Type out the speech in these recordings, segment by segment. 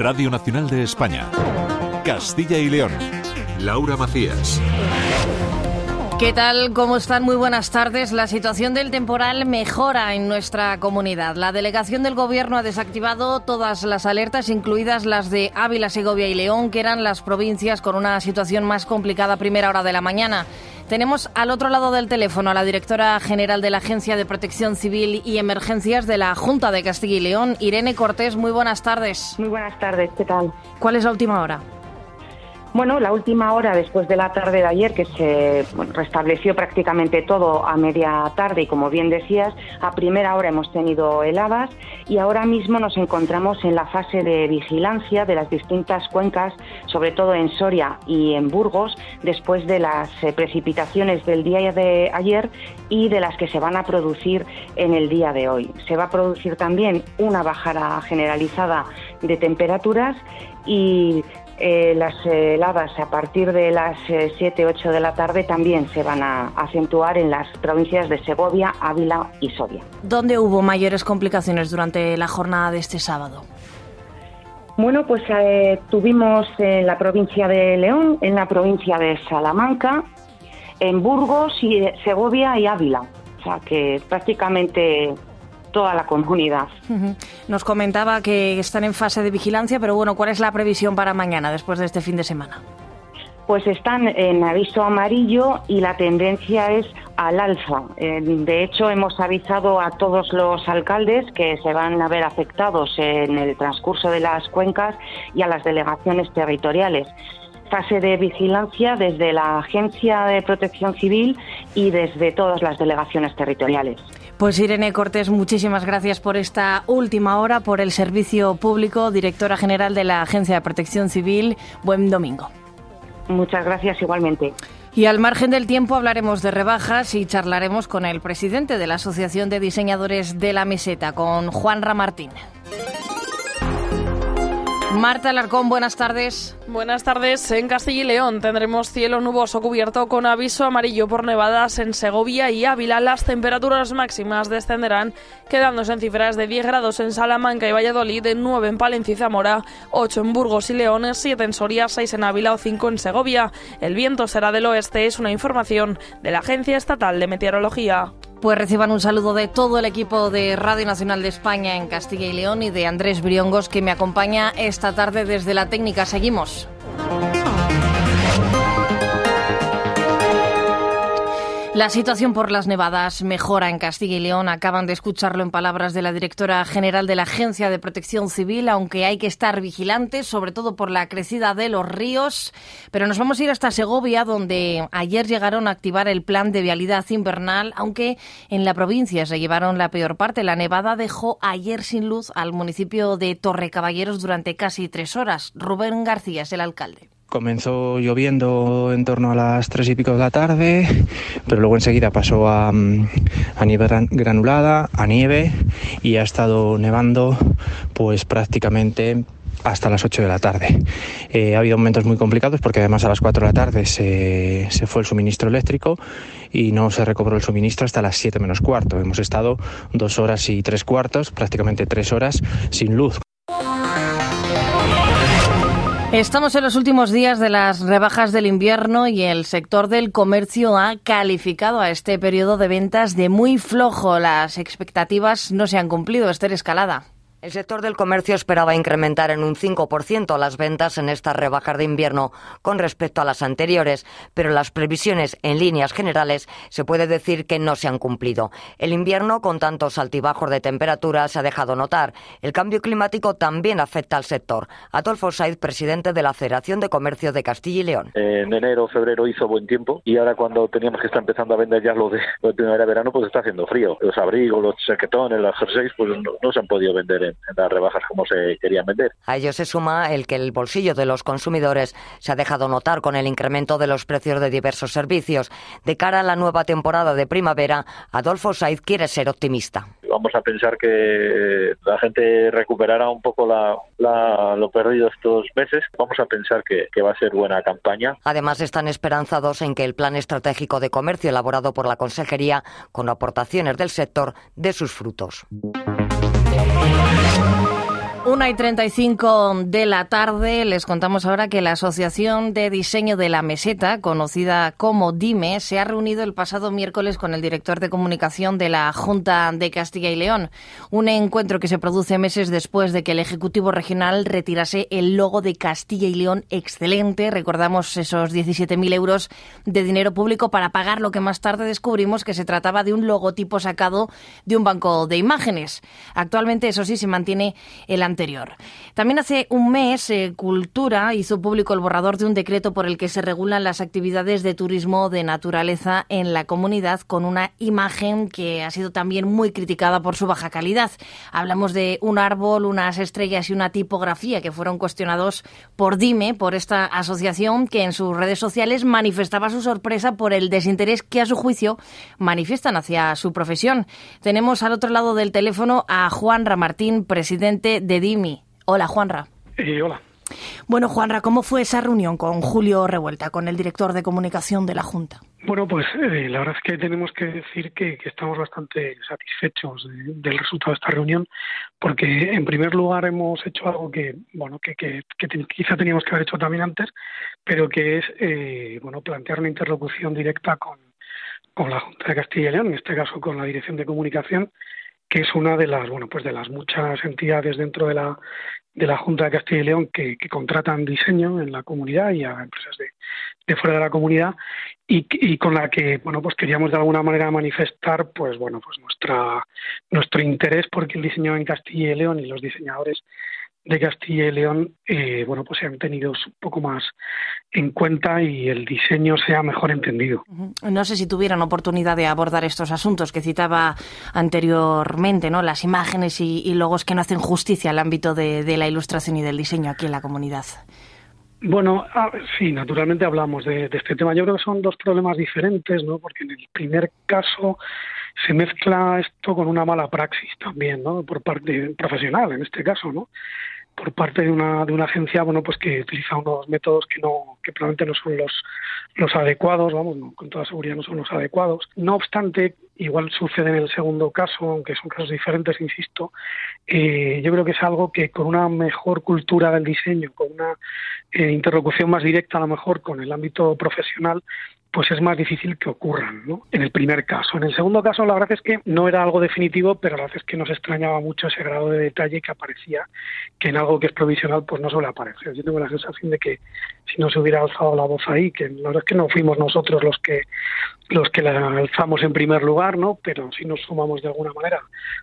Radio Nacional de España. Castilla y León. Laura Macías. ¿Qué tal? ¿Cómo están? Muy buenas tardes. La situación del temporal mejora en nuestra comunidad. La delegación del Gobierno ha desactivado todas las alertas, incluidas las de Ávila, Segovia y León, que eran las provincias con una situación más complicada a primera hora de la mañana. Tenemos al otro lado del teléfono a la directora general de la Agencia de Protección Civil y Emergencias de la Junta de Castilla y León, Irene Cortés. Muy buenas tardes. Muy buenas tardes, ¿qué tal? ¿Cuál es la última hora? Bueno, la última hora después de la tarde de ayer, que se restableció prácticamente todo a media tarde y como bien decías, a primera hora hemos tenido heladas y ahora mismo nos encontramos en la fase de vigilancia de las distintas cuencas, sobre todo en Soria y en Burgos, después de las eh, precipitaciones del día de ayer y de las que se van a producir en el día de hoy. Se va a producir también una bajada generalizada de temperaturas y eh, las heladas a partir de las 7, eh, 8 de la tarde también se van a acentuar en las provincias de Segovia, Ávila y Soria. ¿Dónde hubo mayores complicaciones durante la jornada de este sábado? Bueno, pues eh, tuvimos en la provincia de León, en la provincia de Salamanca, en Burgos, y Segovia y Ávila. O sea que prácticamente toda la comunidad. Nos comentaba que están en fase de vigilancia, pero bueno, ¿cuál es la previsión para mañana, después de este fin de semana? Pues están en aviso amarillo y la tendencia es al alza. Eh, de hecho, hemos avisado a todos los alcaldes que se van a ver afectados en el transcurso de las cuencas y a las delegaciones territoriales fase de vigilancia desde la Agencia de Protección Civil y desde todas las delegaciones territoriales. Pues Irene Cortés, muchísimas gracias por esta última hora, por el servicio público, directora general de la Agencia de Protección Civil. Buen domingo. Muchas gracias igualmente. Y al margen del tiempo hablaremos de rebajas y charlaremos con el presidente de la Asociación de Diseñadores de la Meseta, con Juan Ramartín. Marta Alarcón, buenas tardes. Buenas tardes. En Castilla y León tendremos cielo nuboso cubierto con aviso amarillo por nevadas en Segovia y Ávila. Las temperaturas máximas descenderán, quedándose en cifras de 10 grados en Salamanca y Valladolid, 9 en Palencia y Zamora, 8 en Burgos y León, 7 en Soria, 6 en Ávila o 5 en Segovia. El viento será del oeste, es una información de la Agencia Estatal de Meteorología. Pues reciban un saludo de todo el equipo de Radio Nacional de España en Castilla y León y de Andrés Briongos que me acompaña esta tarde desde la técnica. Seguimos. La situación por las nevadas mejora en Castilla y León. Acaban de escucharlo en palabras de la directora general de la Agencia de Protección Civil, aunque hay que estar vigilantes, sobre todo por la crecida de los ríos. Pero nos vamos a ir hasta Segovia, donde ayer llegaron a activar el plan de vialidad invernal, aunque en la provincia se llevaron la peor parte. La nevada dejó ayer sin luz al municipio de Torrecaballeros durante casi tres horas. Rubén García es el alcalde. Comenzó lloviendo en torno a las tres y pico de la tarde, pero luego enseguida pasó a, mm, nieve granulada, a nieve y ha estado nevando pues prácticamente hasta las 8 de la tarde. Eh, ha habido momentos muy complicados porque además a las 4 de la tarde se, se, fue el suministro eléctrico y no se recobró el suministro hasta las 7 menos cuarto. Hemos estado dos horas y tres cuartos, prácticamente tres horas sin luz. Estamos en los últimos días de las rebajas del invierno y el sector del comercio ha calificado a este periodo de ventas de muy flojo. Las expectativas no se han cumplido. Esther Escalada. El sector del comercio esperaba incrementar en un 5% las ventas en estas rebajas de invierno con respecto a las anteriores, pero las previsiones en líneas generales se puede decir que no se han cumplido. El invierno, con tantos altibajos de temperatura, se ha dejado notar. El cambio climático también afecta al sector. Adolfo Saiz, presidente de la Federación de Comercio de Castilla y León. En enero, febrero hizo buen tiempo y ahora cuando teníamos que estar empezando a vender ya lo de, primavera-verano, pues está haciendo frío. Los abrigos, los chaquetones, las jerseys, pues no, no se han podido vender en, las rebajas como se querían vender. A ello se suma el que el bolsillo de los consumidores se ha dejado notar con el incremento de los precios de diversos servicios. De cara a la nueva temporada de primavera, Adolfo Saiz quiere ser optimista. Vamos a pensar que la gente recuperará un poco lo perdido estos meses. Vamos a pensar que, que va a ser buena campaña. Además, están esperanzados en que el Plan Estratégico de Comercio elaborado por la Consejería, con aportaciones del sector, dé sus frutos. Thank you. Una y 35 de la tarde les contamos ahora que la Asociación de Diseño de la Meseta, conocida como DIME, se ha reunido el pasado miércoles con el director de comunicación de la Junta de Castilla y León. Un encuentro que se produce meses después de que el Ejecutivo Regional retirase el logo de Castilla y León excelente. Recordamos esos 17.000 euros de dinero público para pagar lo que más tarde descubrimos que se trataba de un logotipo sacado de un banco de imágenes. Actualmente, eso sí, se mantiene el anterior. También hace un mes, eh, Cultura hizo público el borrador de un decreto por el que se regulan las actividades de turismo de naturaleza en la comunidad con una imagen que ha sido también muy criticada por su baja calidad. Hablamos de un árbol, unas estrellas y una tipografía que fueron cuestionados por Dime, por esta asociación que en sus redes sociales manifestaba su sorpresa por el desinterés que a su juicio manifiestan hacia su profesión. Tenemos al otro lado del teléfono a Juan Ramartín, presidente de Dimi. Hola, Juanra. Eh, hola. Bueno, Juanra, ¿cómo fue esa reunión con Julio Revuelta, con el director de comunicación de la Junta? Bueno, pues eh, la verdad es que tenemos que decir que, estamos bastante satisfechos del resultado de esta reunión, porque en primer lugar hemos hecho algo que, bueno, que, que, quizá teníamos que haber hecho también antes, pero que es, eh, bueno, plantear una interlocución directa con, con la Junta de Castilla y León, en este caso con la Dirección de Comunicación, que es una de las bueno pues de las muchas entidades dentro de la de la Junta de Castilla y León que, contratan diseño en la comunidad y a empresas de, de fuera de la comunidad y, con la que bueno pues queríamos de alguna manera manifestar pues bueno pues nuestra nuestro interés porque el diseño en Castilla y León y los diseñadores de Castilla y León, eh, bueno, pues se han tenido un poco más en cuenta y el diseño sea mejor entendido. No sé si tuvieran oportunidad de abordar estos asuntos que citaba anteriormente, ¿no? Las imágenes y, logos que no hacen justicia al ámbito de, la ilustración y del diseño aquí en la comunidad. Bueno, ah, sí, naturalmente hablamos de, de, este tema. Yo creo que son dos problemas diferentes, ¿no? Porque en el primer caso se mezcla esto con una mala praxis también, ¿no? Por parte profesional, en este caso, ¿no? por parte de una, de una agencia bueno pues que utiliza unos métodos que no que probablemente no son los los adecuados vamos con toda seguridad no son los adecuados no obstante igual sucede en el segundo caso aunque son casos diferentes insisto eh, yo creo que es algo que con una mejor cultura del diseño con una eh, interlocución más directa a lo mejor con el ámbito profesional pues es más difícil que ocurran, ¿no? En el primer caso. En el segundo caso, la verdad es que no era algo definitivo, pero la verdad es que nos extrañaba mucho ese grado de detalle que aparecía, que en algo que es provisional, pues no suele aparecer. Yo tengo la sensación de que si no se hubiera alzado la voz ahí, que la verdad es que no fuimos nosotros los que los que la alzamos en primer lugar, ¿no? Pero si nos sumamos de alguna manera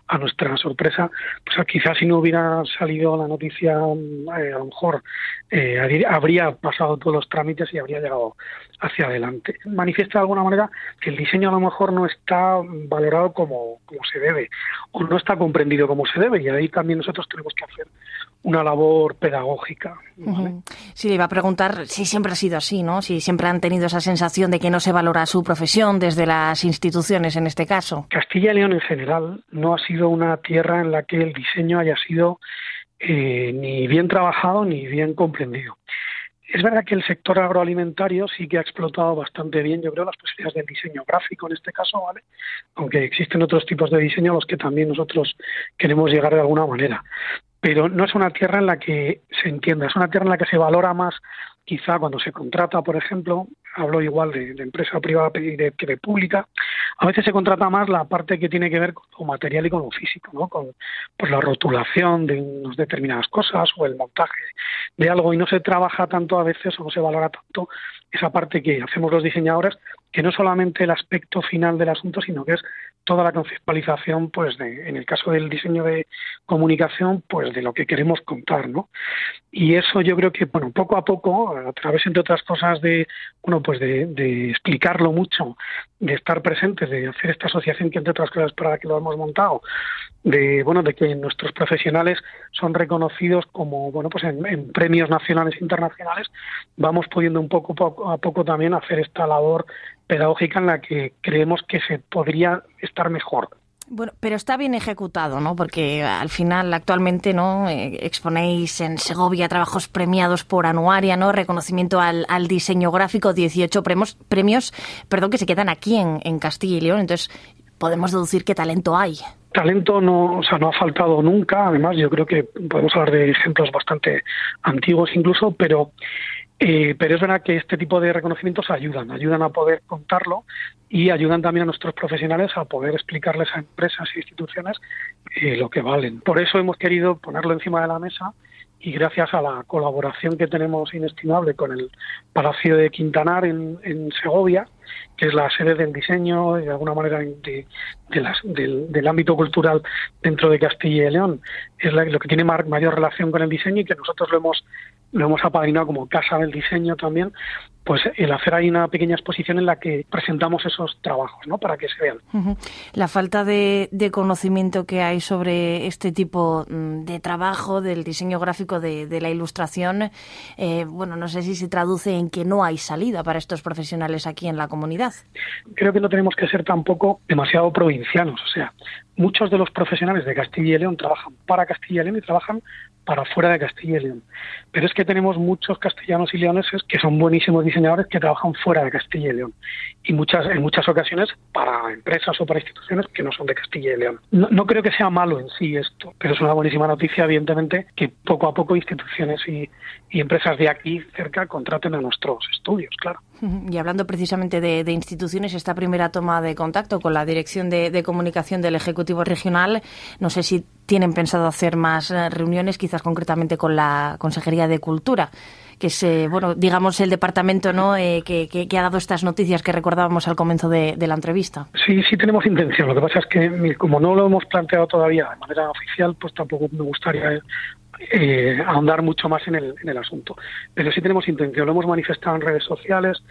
a nuestra sorpresa, pues quizás si no hubiera salido la noticia, eh, a lo mejor eh, habría pasado todos los trámites y habría llegado hacia adelante. Manifiesta de alguna manera que el diseño a lo mejor no está valorado como, como se debe o no está comprendido como se debe y ahí también nosotros tenemos que hacer una labor pedagógica. Sí, le iba a preguntar si siempre ha sido así, ¿no? Si siempre han tenido esa sensación de que no se valora su profesión desde las instituciones en este caso. Castilla y León en general no ha sido una tierra en la que el diseño haya sido eh, ni bien trabajado ni bien comprendido. Es verdad que el sector agroalimentario sí que ha explotado bastante bien, yo creo, las posibilidades del diseño gráfico en este caso, ¿vale? Aunque existen otros tipos de diseño a los que también nosotros queremos llegar de alguna manera. Pero no es una tierra en la que se entienda, es una tierra en la que se valora más quizá cuando se contrata, por ejemplo, hablo igual de, empresa privada que de, pública, a veces se contrata más la parte que tiene que ver con lo material y con lo físico, ¿no? con pues, la rotulación de unas determinadas cosas o el montaje de algo y no se trabaja tanto a veces o no se valora tanto esa parte que hacemos los diseñadores, que no solamente el aspecto final del asunto, sino que es toda la conceptualización, pues, de, en el caso del diseño de comunicación, pues, de lo que queremos contar, ¿no? Y eso yo creo que, bueno, poco a poco, a través, entre otras cosas, de, bueno, pues, de, explicarlo mucho, de estar presentes, de hacer esta asociación que, entre otras cosas, para la que lo hemos montado, de, bueno, de que nuestros profesionales son reconocidos como, bueno, pues, en, en premios nacionales e internacionales, vamos pudiendo un poco, poco a poco también hacer esta labor pedagógica en la que creemos que se podría estar mejor. Bueno, pero está bien ejecutado, ¿no? Porque al final, actualmente, ¿no? Eh, exponéis en Segovia trabajos premiados por anuaria, ¿no? Reconocimiento al, diseño gráfico, 18 premios, premios, perdón, que se quedan aquí en, en Castilla y León. Entonces, podemos deducir qué talento hay talento no, o sea, no ha faltado nunca. Además, yo creo que podemos hablar de ejemplos bastante antiguos incluso, pero eh, pero es verdad que este tipo de reconocimientos ayudan, ayudan a poder contarlo y ayudan también a nuestros profesionales a poder explicarles a empresas e instituciones eh, lo que valen. Por eso hemos querido ponerlo encima de la mesa y gracias a la colaboración que tenemos inestimable con el Palacio de Quintanar en, Segovia, que es la sede del diseño de alguna manera de, del, ámbito cultural dentro de Castilla y León, es lo que tiene mayor relación con el diseño y que nosotros lo hemos lo hemos apadrinado como Casa del Diseño también, pues el hacer ahí una pequeña exposición en la que presentamos esos trabajos, ¿no? Para que se vean. La falta de, conocimiento que hay sobre este tipo mm, de trabajo, del diseño gráfico, de, la ilustración, eh, bueno, no sé si se traduce en que no hay salida para estos profesionales aquí en la comunidad. Creo que no tenemos que ser tampoco demasiado provincianos, o sea, muchos de los profesionales de Castilla y León trabajan para Castilla y León y trabajan para fuera de Castilla y León. Pero es que tenemos muchos castellanos y leoneses que son buenísimos diseñadores que trabajan fuera de Castilla y León. Y muchas, en muchas ocasiones para empresas o para instituciones que no son de Castilla y León. No, creo que sea malo en sí esto, pero es una buenísima noticia, evidentemente, que poco a poco instituciones y, empresas de aquí cerca contraten a nuestros estudios, claro. Y hablando precisamente de, instituciones, esta primera toma de contacto con la Dirección de Comunicación del Ejecutivo Regional, no sé si tienen pensado hacer más eh, reuniones, quizás concretamente con la Consejería de Cultura, que es, eh, bueno, digamos, el departamento ¿no? Eh, que, ha dado estas noticias que recordábamos al comienzo de, la entrevista. Sí, sí tenemos intención. Lo que pasa es que, como no lo hemos planteado todavía de manera oficial, pues tampoco me gustaría eh, ahondar mucho más en el, en el asunto. Pero sí tenemos intención, lo hemos manifestado en redes sociales,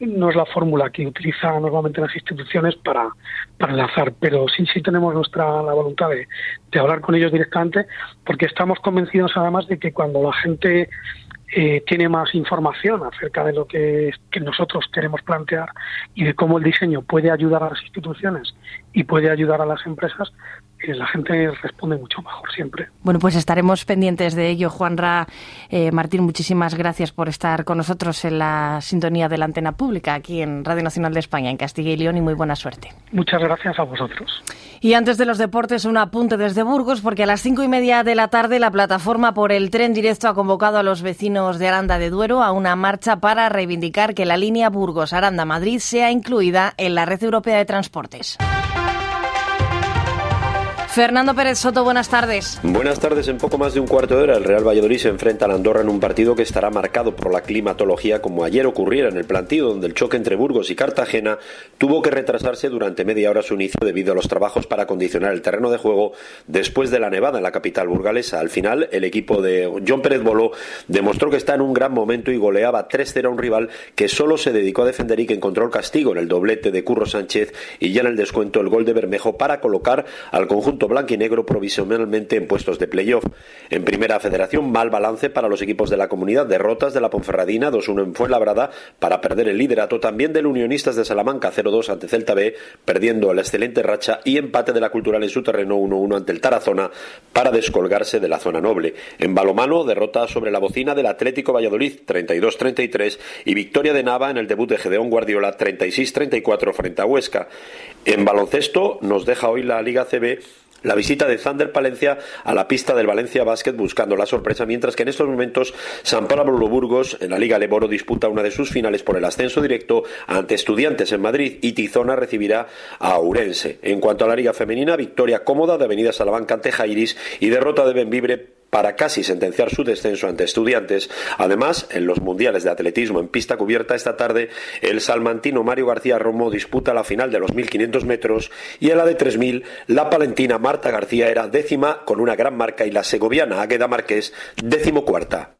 no es la fórmula que utilizan normalmente las instituciones para, enlazar, pero sí, sí tenemos nuestra la voluntad de, hablar con ellos directamente, porque estamos convencidos además de que cuando la gente eh, tiene más información acerca de lo que, nosotros queremos plantear y de cómo el diseño puede ayudar a las instituciones y puede ayudar a las empresas, la gente responde mucho mejor siempre. Bueno, pues estaremos pendientes de ello. Juan Ra, eh, Martín, muchísimas gracias por estar con nosotros en la sintonía de la antena pública aquí en Radio Nacional de España, en Castilla y León, y muy buena suerte. Muchas gracias a vosotros. Y antes de los deportes, un apunte desde Burgos, porque a las cinco y media de la tarde la plataforma por el tren directo ha convocado a los vecinos de Aranda de Duero a una marcha para reivindicar que la línea Burgos-Aranda-Madrid sea incluida en la red europea de transportes. Fernando Pérez Soto, buenas tardes. Buenas tardes. En poco más de un cuarto de hora, el Real Valladolid se enfrenta a la Andorra en un partido que estará marcado por la climatología, como ayer ocurriera en el plantío, donde el choque entre Burgos y Cartagena tuvo que retrasarse durante media hora su inicio debido a los trabajos para acondicionar el terreno de juego después de la nevada en la capital burgalesa. Al final, el equipo de John Pérez Boló demostró que está en un gran momento y goleaba 3-0 a un rival que solo se dedicó a defender y que encontró el castigo en el doblete de Curro Sánchez y ya en el descuento el gol de Bermejo para colocar al conjunto y negro provisionalmente en puestos de playoff. En primera federación, mal balance para los equipos de la comunidad, derrotas de la Ponferradina 2-1 en Fuenlabrada para perder el liderato, también del Unionistas de Salamanca 0-2 ante Celta B, perdiendo la excelente racha y empate de la Cultural en su terreno 1-1 ante el Tarazona para descolgarse de la zona noble. En balomano, derrota sobre la bocina del Atlético Valladolid 32-33 y victoria de Nava en el debut de Gedeón Guardiola 36-34 frente a Huesca. En baloncesto nos deja hoy la Liga CB la visita de Thunder Palencia a la pista del Valencia Basket buscando la sorpresa, mientras que en estos momentos San Pablo Burgos en la Liga Leboro disputa una de sus finales por el ascenso directo ante Estudiantes en Madrid y Tizona recibirá a Ourense. En cuanto a la Liga Femenina, victoria cómoda de Avenida Salamanca ante Jairis y derrota de Benvibre para casi sentenciar su descenso ante estudiantes. Además, en los mundiales de atletismo en pista cubierta esta tarde, el salmantino Mario García Romo disputa la final de los 1500 metros y en la de 3000, la palentina Marta García era décima con una gran marca y la segoviana Águeda Márquez décimo cuarta.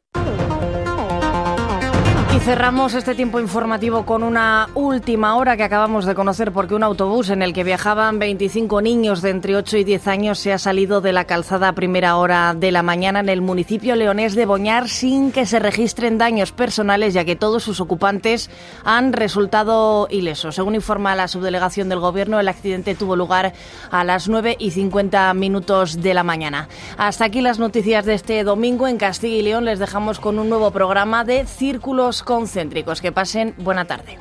Cerramos este tiempo informativo con una última hora que acabamos de conocer porque un autobús en el que viajaban 25 niños de entre 8 y 10 años se ha salido de la calzada a primera hora de la mañana en el municipio leonés de Boñar sin que se registren daños personales ya que todos sus ocupantes han resultado ilesos. Según informa la subdelegación del gobierno, el accidente tuvo lugar a las 9 y 50 minutos de la mañana. Hasta aquí las noticias de este domingo en Castilla y León. Les dejamos con un nuevo programa de Círculos concéntricos. Que pasen buena tarde.